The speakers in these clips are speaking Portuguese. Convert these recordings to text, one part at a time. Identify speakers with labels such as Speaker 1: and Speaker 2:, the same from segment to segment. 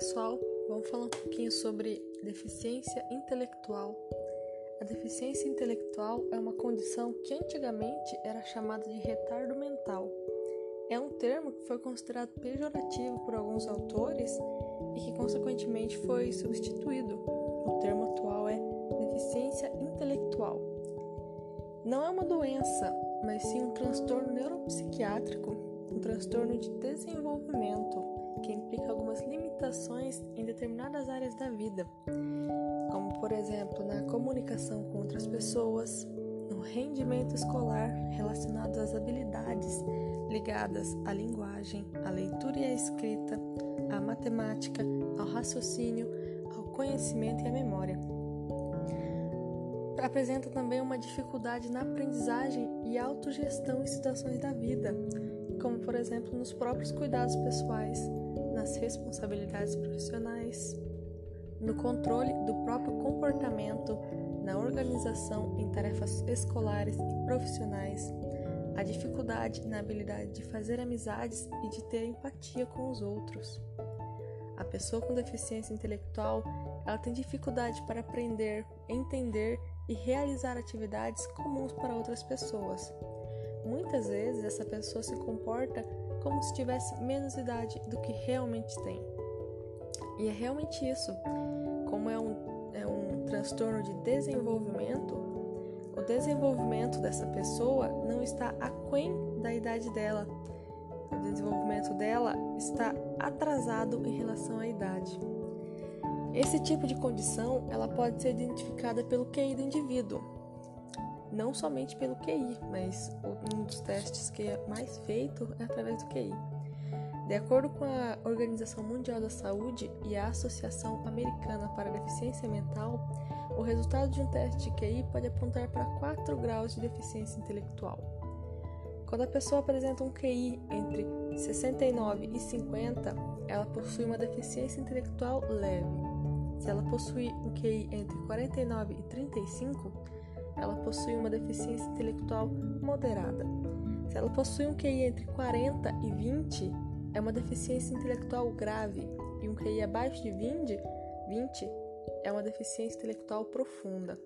Speaker 1: pessoal, vamos falar um pouquinho sobre deficiência intelectual. A deficiência intelectual é uma condição que antigamente era chamada de retardo mental. É um termo que foi considerado pejorativo por alguns autores e que, consequentemente, foi substituído. O termo atual é deficiência intelectual. Não é uma doença, mas sim um transtorno neuropsiquiátrico, um transtorno de desenvolvimento que implica algumas limitações em determinadas áreas da vida, como por exemplo na comunicação com outras pessoas, no rendimento escolar relacionado às habilidades ligadas à linguagem, à leitura e à escrita, à matemática, ao raciocínio, ao conhecimento e à memória. Apresenta também uma dificuldade na aprendizagem e autogestão em situações da vida, como por exemplo nos próprios cuidados pessoais, nas responsabilidades profissionais, no controle do próprio comportamento, na organização em tarefas escolares e profissionais, a dificuldade na habilidade de fazer amizades e de ter empatia com os outros. A pessoa com deficiência intelectual, ela tem dificuldade para aprender, entender e realizar atividades comuns para outras pessoas. Muitas vezes essa pessoa se comporta como se tivesse menos idade do que realmente tem. E é realmente isso. Como é um, é um transtorno de desenvolvimento, o desenvolvimento dessa pessoa não está aquém da idade dela. O desenvolvimento dela está atrasado em relação à idade. Esse tipo de condição ela pode ser identificada pelo QI do indivíduo, não somente pelo QI, mas um dos testes que é mais feito é através do QI. De acordo com a Organização Mundial da Saúde e a Associação Americana para a Deficiência Mental, o resultado de um teste de QI pode apontar para 4 graus de deficiência intelectual. Quando a pessoa apresenta um QI entre 69 e 50, ela possui uma deficiência intelectual leve. Se ela possui um QI entre 49 e 35, ela possui uma deficiência intelectual moderada. Se ela possui um QI entre 40 e 20, é uma deficiência intelectual grave, e um QI abaixo de 20, 20 é uma deficiência intelectual profunda.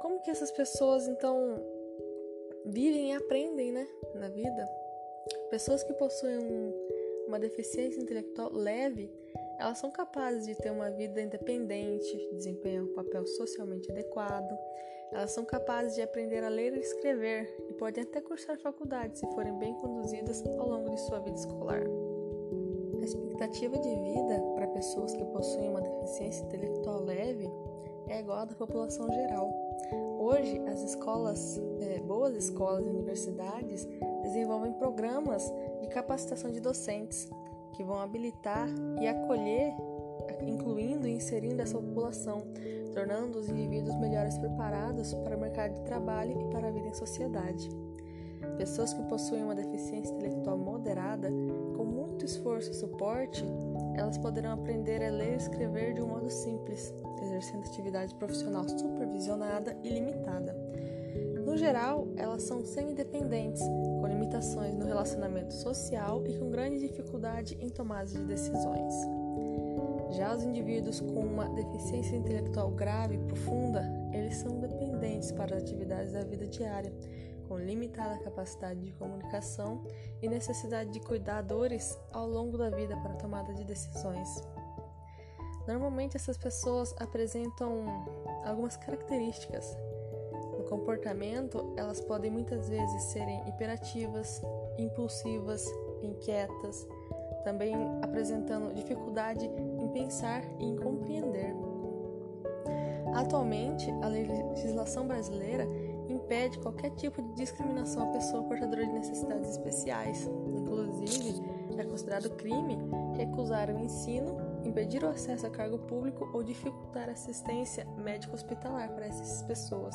Speaker 1: Como que essas pessoas então vivem e aprendem, né, na vida? Pessoas que possuem um, uma deficiência intelectual leve elas são capazes de ter uma vida independente, desempenhar um papel socialmente adequado, elas são capazes de aprender a ler e escrever e podem até cursar faculdade se forem bem conduzidas ao longo de sua vida escolar. A expectativa de vida para pessoas que possuem uma deficiência intelectual leve é igual à da população geral. Hoje, as escolas, é, boas escolas e universidades desenvolvem programas de capacitação de docentes que vão habilitar e acolher, incluindo e inserindo essa população, tornando os indivíduos melhores preparados para o mercado de trabalho e para a vida em sociedade. Pessoas que possuem uma deficiência intelectual moderada, com muito esforço e suporte, elas poderão aprender a ler e escrever de um modo simples, exercendo atividade profissional supervisionada e limitada. No geral, elas são semi-dependentes, com limitações no relacionamento social e com grande dificuldade em tomada de decisões. Já os indivíduos com uma deficiência intelectual grave e profunda, eles são dependentes para as atividades da vida diária, com limitada capacidade de comunicação e necessidade de cuidadores ao longo da vida para tomada de decisões. Normalmente essas pessoas apresentam algumas características comportamento, elas podem muitas vezes serem hiperativas, impulsivas, inquietas, também apresentando dificuldade em pensar e em compreender. Atualmente, a legislação brasileira impede qualquer tipo de discriminação à pessoa portadora de necessidades especiais. Inclusive, é considerado crime recusar o ensino, impedir o acesso a cargo público ou dificultar a assistência médico-hospitalar para essas pessoas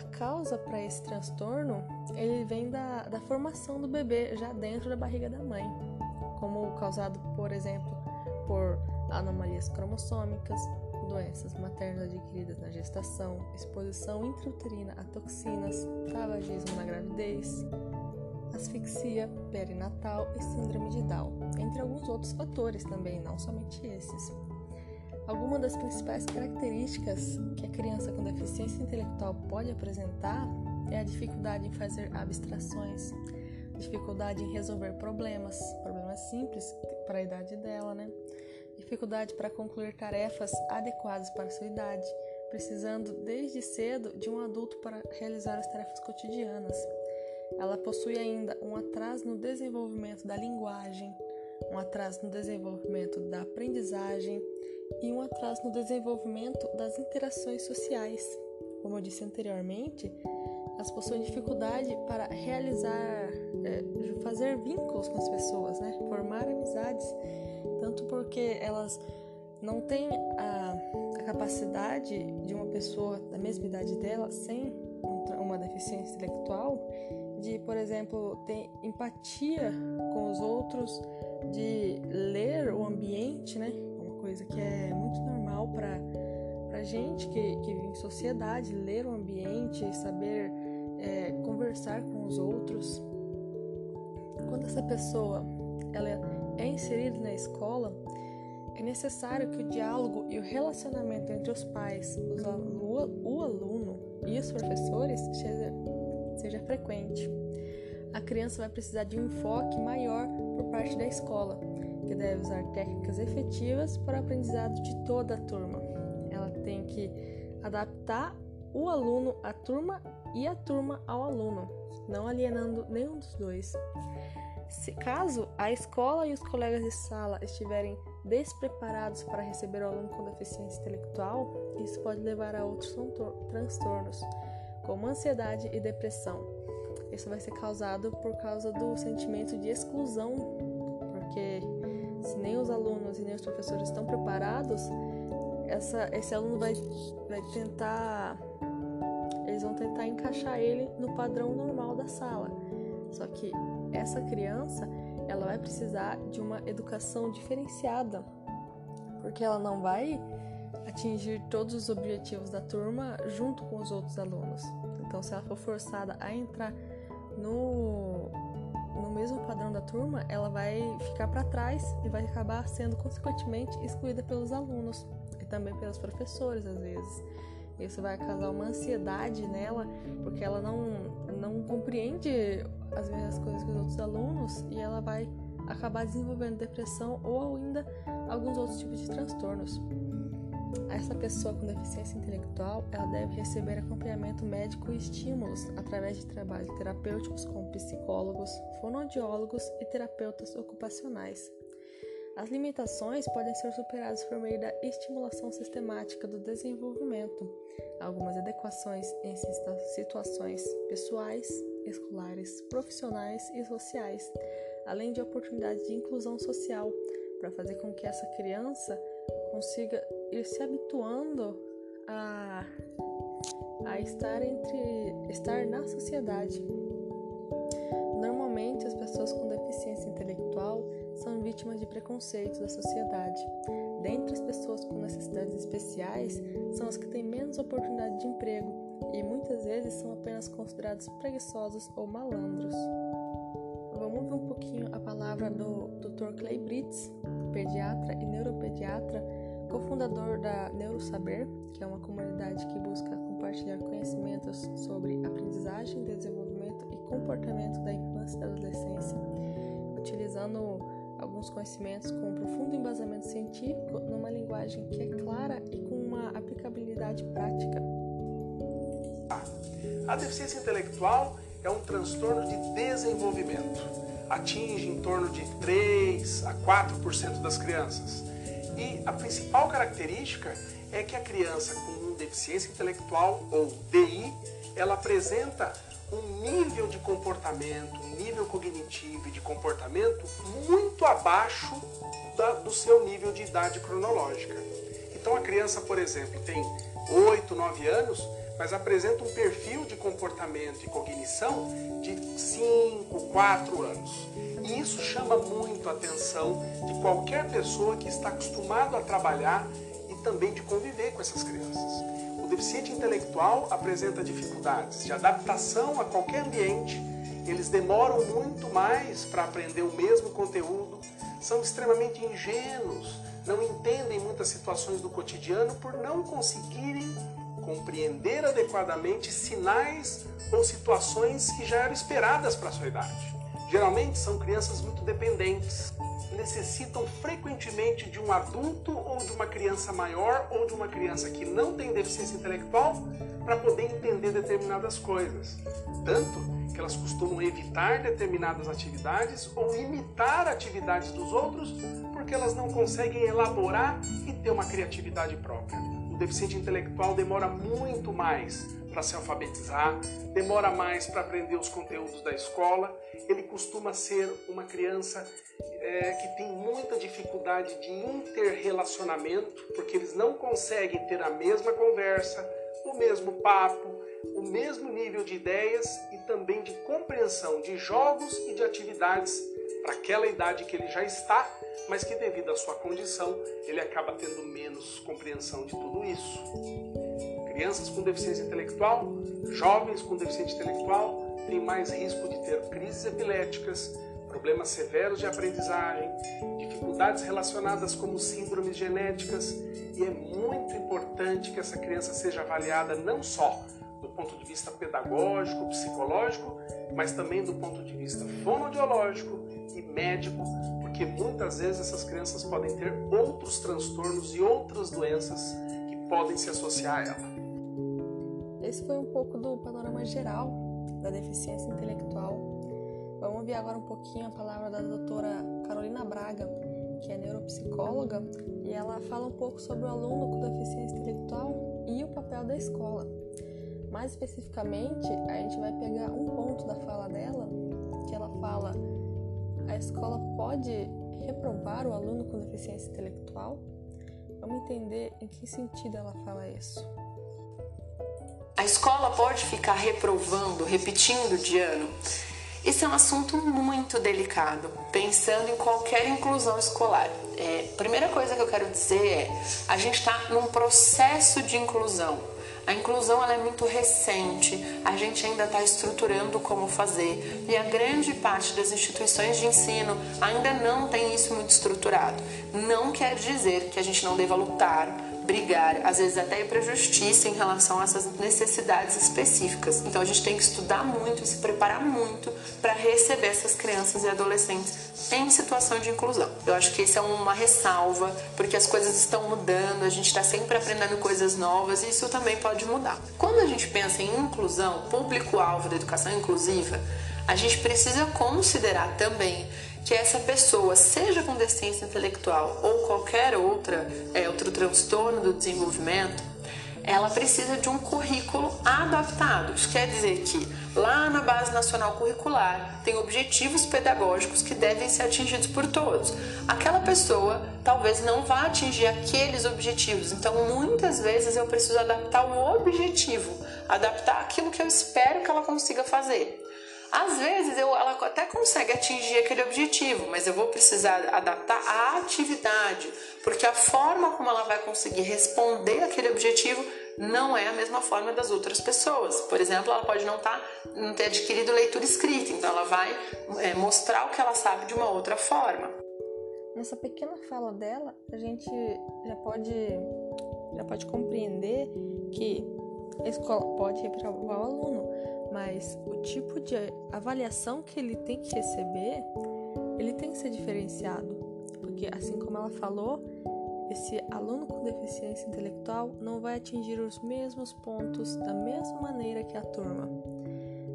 Speaker 1: causa para esse transtorno, ele vem da, da formação do bebê já dentro da barriga da mãe, como causado, por exemplo, por anomalias cromossômicas, doenças maternas adquiridas na gestação, exposição intrauterina a toxinas, tabagismo na gravidez, asfixia perinatal e síndrome de Down, entre alguns outros fatores também, não somente esses. Algumas das principais características que a criança com deficiência intelectual pode apresentar é a dificuldade em fazer abstrações, dificuldade em resolver problemas, problemas simples para a idade dela, né? Dificuldade para concluir tarefas adequadas para a sua idade, precisando desde cedo de um adulto para realizar as tarefas cotidianas. Ela possui ainda um atraso no desenvolvimento da linguagem, um atraso no desenvolvimento da aprendizagem e um atraso no desenvolvimento das interações sociais. Como eu disse anteriormente, elas possuem dificuldade para realizar, é, fazer vínculos com as pessoas, né? formar amizades, tanto porque elas não têm a, a capacidade de uma pessoa da mesma idade dela, sem uma deficiência intelectual, de, por exemplo, ter empatia com os outros, de ler o ambiente, né? Uma coisa que é para gente que, que vive em sociedade, ler o ambiente, saber é, conversar com os outros. Quando essa pessoa ela é inserida na escola, é necessário que o diálogo e o relacionamento entre os pais, os, o, o aluno e os professores seja, seja frequente. A criança vai precisar de um enfoque maior por parte da escola, que deve usar técnicas efetivas para o aprendizado de toda a turma. Tem que adaptar o aluno à turma e a turma ao aluno, não alienando nenhum dos dois. Se caso a escola e os colegas de sala estiverem despreparados para receber o aluno com deficiência intelectual, isso pode levar a outros transtornos, como ansiedade e depressão. Isso vai ser causado por causa do sentimento de exclusão, porque se nem os alunos e nem os professores estão preparados, essa, esse aluno vai, vai tentar eles vão tentar encaixar ele no padrão normal da sala. Só que essa criança, ela vai precisar de uma educação diferenciada, porque ela não vai atingir todos os objetivos da turma junto com os outros alunos. Então, se ela for forçada a entrar no, no mesmo padrão da turma, ela vai ficar para trás e vai acabar sendo consequentemente excluída pelos alunos também pelos professores às vezes. Isso vai causar uma ansiedade nela, porque ela não, não compreende as mesmas coisas que os outros alunos e ela vai acabar desenvolvendo depressão ou ainda alguns outros tipos de transtornos. Essa pessoa com deficiência intelectual, ela deve receber acompanhamento médico e estímulos através de trabalhos terapêuticos com psicólogos, fonoaudiólogos e terapeutas ocupacionais. As limitações podem ser superadas por meio da estimulação sistemática do desenvolvimento, algumas adequações em situações pessoais, escolares, profissionais e sociais, além de oportunidades de inclusão social, para fazer com que essa criança consiga ir se habituando a, a estar entre estar na sociedade. Normalmente as pessoas com deficiência vítimas de preconceitos da sociedade. Dentre as pessoas com necessidades especiais, são as que têm menos oportunidade de emprego e muitas vezes são apenas considerados preguiçosos ou malandros. Vamos ouvir um pouquinho a palavra do Dr. Clay Britz, pediatra e neuropediatra, cofundador da Neurosaber, que é uma comunidade que busca compartilhar conhecimentos sobre aprendizagem, desenvolvimento e comportamento da infância e adolescência, utilizando alguns conhecimentos com um profundo embasamento científico numa linguagem que é clara e com uma aplicabilidade prática.
Speaker 2: A deficiência intelectual é um transtorno de desenvolvimento. Atinge em torno de 3 a 4% das crianças. E a principal característica é que a criança com deficiência intelectual ou DI, ela apresenta um nível de comportamento, um nível cognitivo e de comportamento muito abaixo da, do seu nível de idade cronológica. Então a criança, por exemplo, tem 8, 9 anos, mas apresenta um perfil de comportamento e cognição de 5, 4 anos. E isso chama muito a atenção de qualquer pessoa que está acostumado a trabalhar e também de conviver com essas crianças deficiente intelectual apresenta dificuldades de adaptação a qualquer ambiente eles demoram muito mais para aprender o mesmo conteúdo, são extremamente ingênuos, não entendem muitas situações do cotidiano por não conseguirem compreender adequadamente sinais ou situações que já eram esperadas para a sua idade. Geralmente são crianças muito dependentes, necessitam frequentemente de um adulto ou de uma criança maior ou de uma criança que não tem deficiência intelectual para poder entender determinadas coisas. Tanto que elas costumam evitar determinadas atividades ou imitar atividades dos outros porque elas não conseguem elaborar e ter uma criatividade própria. O deficiente intelectual demora muito mais para se alfabetizar, demora mais para aprender os conteúdos da escola. Ele costuma ser uma criança é, que tem muita dificuldade de interrelacionamento, porque eles não conseguem ter a mesma conversa, o mesmo papo, o mesmo nível de ideias e também de compreensão de jogos e de atividades para aquela idade que ele já está, mas que devido à sua condição ele acaba tendo menos compreensão de tudo isso. Crianças com deficiência intelectual, jovens com deficiência intelectual têm mais risco de ter crises epiléticas, problemas severos de aprendizagem, dificuldades relacionadas como síndromes genéticas e é muito importante que essa criança seja avaliada não só do ponto de vista pedagógico, psicológico, mas também do ponto de vista fonoaudiológico e médico, porque muitas vezes essas crianças podem ter outros transtornos e outras doenças que podem se associar a ela.
Speaker 1: Esse foi um pouco do panorama geral da deficiência intelectual. Vamos ouvir agora um pouquinho a palavra da doutora Carolina Braga, que é neuropsicóloga, e ela fala um pouco sobre o aluno com deficiência intelectual e o papel da escola. Mais especificamente, a gente vai pegar um ponto da fala dela, que ela fala: a escola pode reprovar o aluno com deficiência intelectual? Vamos entender em que sentido ela fala isso.
Speaker 3: A escola pode ficar reprovando, repetindo de ano? Isso é um assunto muito delicado, pensando em qualquer inclusão escolar. É, primeira coisa que eu quero dizer é: a gente está num processo de inclusão. A inclusão ela é muito recente, a gente ainda está estruturando como fazer e a grande parte das instituições de ensino ainda não tem isso muito estruturado. Não quer dizer que a gente não deva lutar brigar, às vezes até ir para a justiça em relação a essas necessidades específicas. Então a gente tem que estudar muito e se preparar muito para receber essas crianças e adolescentes em situação de inclusão. Eu acho que isso é uma ressalva, porque as coisas estão mudando, a gente está sempre aprendendo coisas novas e isso também pode mudar. Quando a gente pensa em inclusão, público-alvo da educação inclusiva, a gente precisa considerar também que essa pessoa, seja com deficiência intelectual ou qualquer outra, é, outro transtorno do desenvolvimento, ela precisa de um currículo adaptado. Isso quer dizer que lá na Base Nacional Curricular tem objetivos pedagógicos que devem ser atingidos por todos. Aquela pessoa talvez não vá atingir aqueles objetivos, então muitas vezes eu preciso adaptar o objetivo, adaptar aquilo que eu espero que ela consiga fazer. Às vezes eu, ela até consegue atingir aquele objetivo, mas eu vou precisar adaptar a atividade, porque a forma como ela vai conseguir responder aquele objetivo não é a mesma forma das outras pessoas. Por exemplo, ela pode não, tá, não ter adquirido leitura escrita, então ela vai é, mostrar o que ela sabe de uma outra forma.
Speaker 1: Nessa pequena fala dela, a gente já pode, já pode compreender que a escola pode reprovar o aluno, mas o tipo de avaliação que ele tem que receber, ele tem que ser diferenciado, porque assim como ela falou, esse aluno com deficiência intelectual não vai atingir os mesmos pontos da mesma maneira que a turma.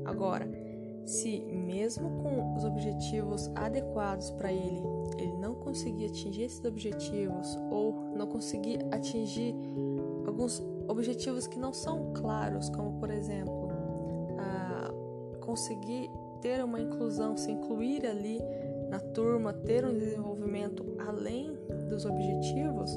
Speaker 1: Agora, se mesmo com os objetivos adequados para ele, ele não conseguir atingir esses objetivos ou não conseguir atingir alguns objetivos que não são claros, como por exemplo, conseguir ter uma inclusão, se incluir ali na turma, ter um desenvolvimento além dos objetivos,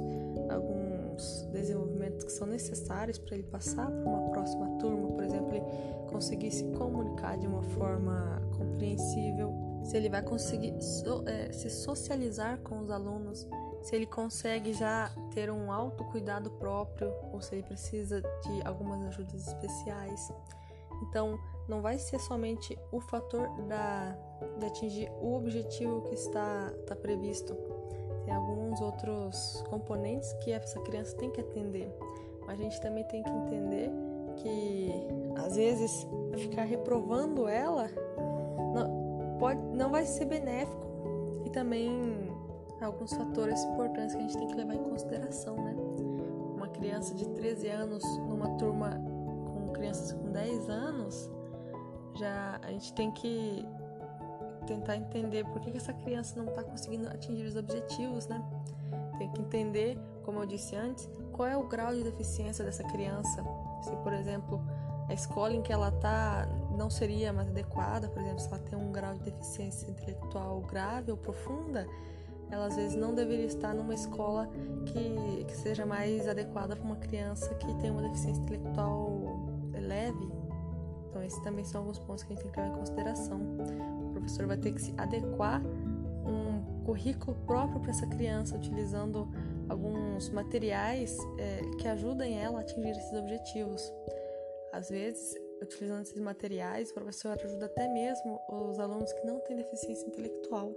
Speaker 1: alguns desenvolvimentos que são necessários para ele passar para uma próxima turma, por exemplo, ele conseguir se comunicar de uma forma compreensível, se ele vai conseguir so, é, se socializar com os alunos, se ele consegue já ter um autocuidado próprio ou se ele precisa de algumas ajudas especiais. Então, não vai ser somente o fator da, de atingir o objetivo que está, está previsto. Tem alguns outros componentes que essa criança tem que atender. Mas a gente também tem que entender que às vezes ficar reprovando ela não, pode, não vai ser benéfico e também alguns fatores importantes que a gente tem que levar em consideração, né? Uma criança de 13 anos numa turma com crianças com 10 anos, já a gente tem que tentar entender por que, que essa criança não está conseguindo atingir os objetivos, né? Tem que entender, como eu disse antes, qual é o grau de deficiência dessa criança. Se, por exemplo, a escola em que ela está não seria mais adequada, por exemplo, se ela tem um grau de deficiência intelectual grave ou profunda, ela às vezes não deveria estar numa escola que, que seja mais adequada para uma criança que tem uma deficiência intelectual leve. Então, esses também são alguns pontos que a gente tem que levar em consideração. O professor vai ter que se adequar um currículo próprio para essa criança, utilizando alguns materiais é, que ajudem ela a atingir esses objetivos. Às vezes, utilizando esses materiais, o professor ajuda até mesmo os alunos que não têm deficiência intelectual.